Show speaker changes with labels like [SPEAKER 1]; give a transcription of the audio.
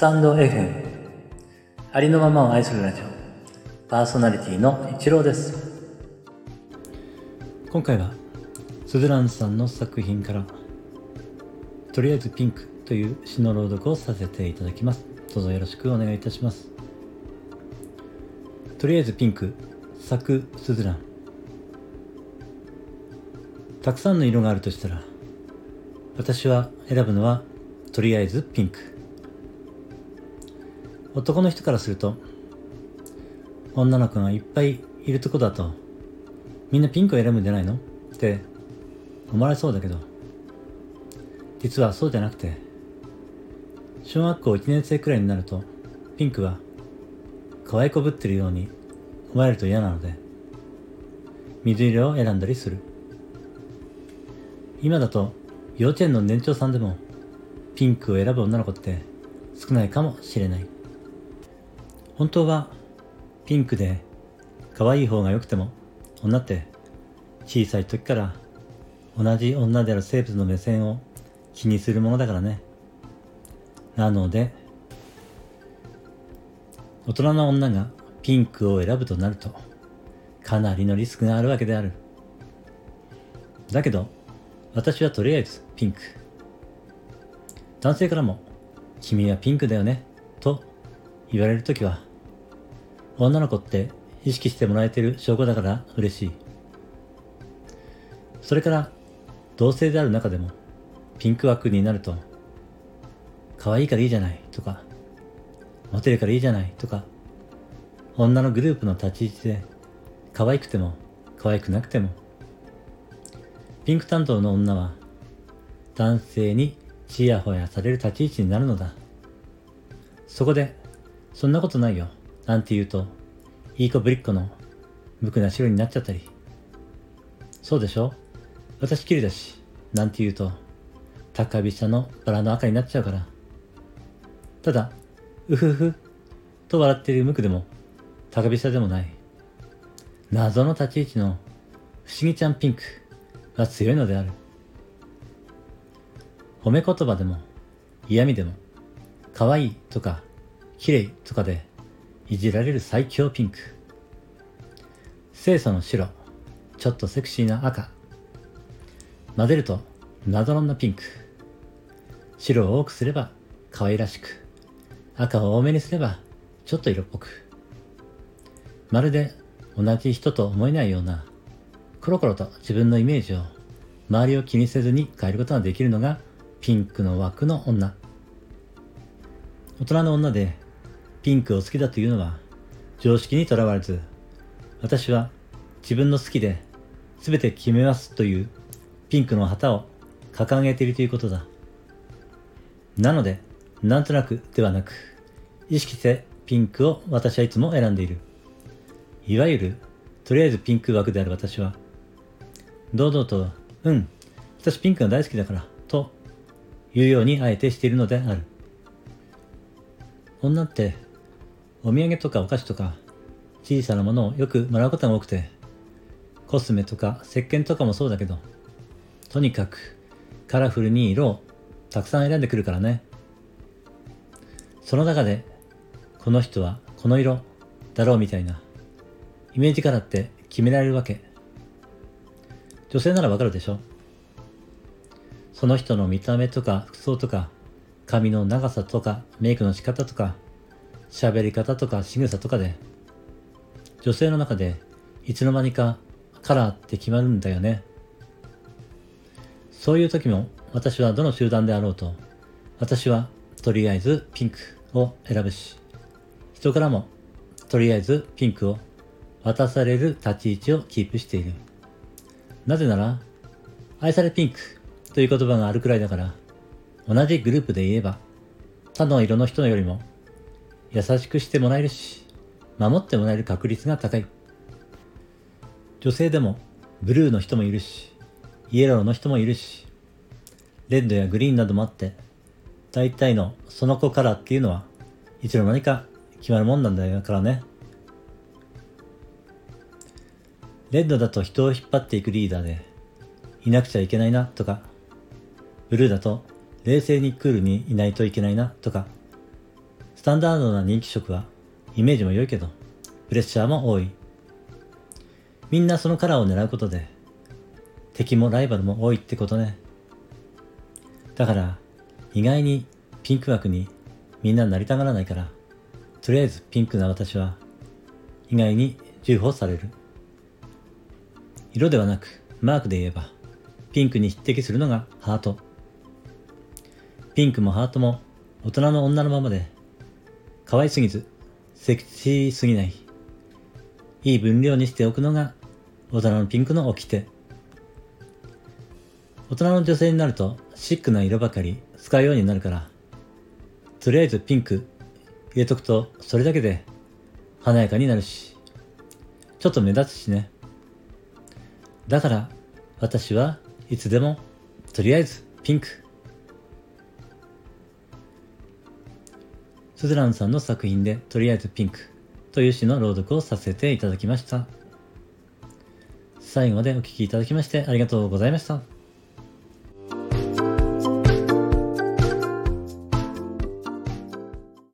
[SPEAKER 1] タンド FM ありのままを愛するラジオ。パーソナリティの一郎です。今回はスズランさんの作品からとりあえずピンクという詩の朗読をさせていただきます。どうぞよろしくお願いいたします。とりあえずピンク作スズラン。たくさんの色があるとしたら私は選ぶのはとりあえずピンク。男の人からすると女の子がいっぱいいるとこだとみんなピンクを選ぶんじゃないの？って思われそうだけど実はそうじゃなくて小学校1年生くらいになるとピンクは可愛いこぶってるように思われると嫌なので水色を選んだりする。今だと幼稚園の年長さんでもピンクを選ぶ女の子って少ないかもしれない。本当はピンクで可愛い方が良くても女って小さい時から同じ女である生物の目線を気にするものだからね。なので大人の女がピンクを選ぶとなるとかなりのリスクがあるわけである。だけど私はとりあえずピンク。男性からも君はピンクだよねと言われるときは女の子って意識してもらえてる証拠だから嬉しい。それから、同性である中でも、ピンク枠になると、可愛いからいいじゃないとか、モテるからいいじゃないとか、女のグループの立ち位置で、可愛くても可愛くなくても、ピンク担当の女は、男性にちやほやされる立ち位置になるのだ。そこで、そんなことないよ。なんて言うと、いい子ぶりっ子の無垢な白になっちゃったり。そうでしょ？私きりだし、なんて言うと、高飛車のバラの赤になっちゃうから。ただ、うふふ、と笑っている無垢でも、高飛車でもない。謎の立ち位置の不思議ちゃんピンクが強いのである。褒め言葉でも嫌味でも可愛いとか綺麗とかでいじられる最強ピンク。清楚の白。ちょっとセクシーな赤。混ぜると謎のなピンク。白を多くすれば可愛らしく。赤を多めにすればちょっと色っぽく。まるで同じ人と思えないような。コロコロと自分のイメージを。周りを気にせずに変えることができるのがピンクの枠の女。大人の女でピンクを好きだというのは常識にとらわれず、私は自分の好きで全て決めますというピンクの旗を掲げているということだ。なので、なんとなくではなく、意識してピンクを私はいつも選んでいる。いわゆる、とりあえずピンク枠である私は、堂々と、うん、私ピンクが大好きだから、というようにあえてしているのである。女ってお土産とかお菓子とか小さなものをよくもらうことが多くてコスメとか石鹸とかもそうだけどとにかくカラフルに色をたくさん選んでくるからね。その中でこの人はこの色だろうみたいなイメージカラーって決められるわけ。女性ならわかるでしょ。その人の見た目とか服装とか髪の長さとかメイクの仕方とか喋り方とか仕草とかで、女性の中でいつの間にかカラーって決まるんだよね。そういう時も私はどの集団であろうと、私はとりあえずピンクを選ぶし、人からもとりあえずピンクを渡される立ち位置をキープしている。なぜなら、愛されピンクという言葉があるくらいだから、同じグループで言えば、他の色の人よりも優しくしてもらえるし、守ってもらえる確率が高い。女性でもブルーの人もいるし、イエローの人もいるし、レッドやグリーンなどもあって、大体のその子カラーっていうのは、いつの間にか決まるもんなんだからね。レッドだと人を引っ張っていくリーダーで、いなくちゃいけないなとか、ブルーだと冷静にクールにいないといけないなとか、スタンダードな人気色はイメージも良いけど、プレッシャーも多い。みんなそのカラーを狙うことで、敵もライバルも多いってことね。だから、意外にピンク枠にみんななりたがらないから、とりあえずピンクな私は意外に重宝される。色ではなくマークで言えば、ピンクに匹敵するのがハート。ピンクもハートも大人の女のままで、可愛すぎず、セクシーすぎない。いい分量にしておくのが大人のピンクの掟。大人の女性になるとシックな色ばかり使うようになるから、とりあえずピンク入れとくとそれだけで華やかになるし、ちょっと目立つしね。だから私はいつでもとりあえずピンク。スズランさんの作品でとりあえずピンクという詩の朗読をさせていただきました。最後までお聴きいただきましてありがとうございました。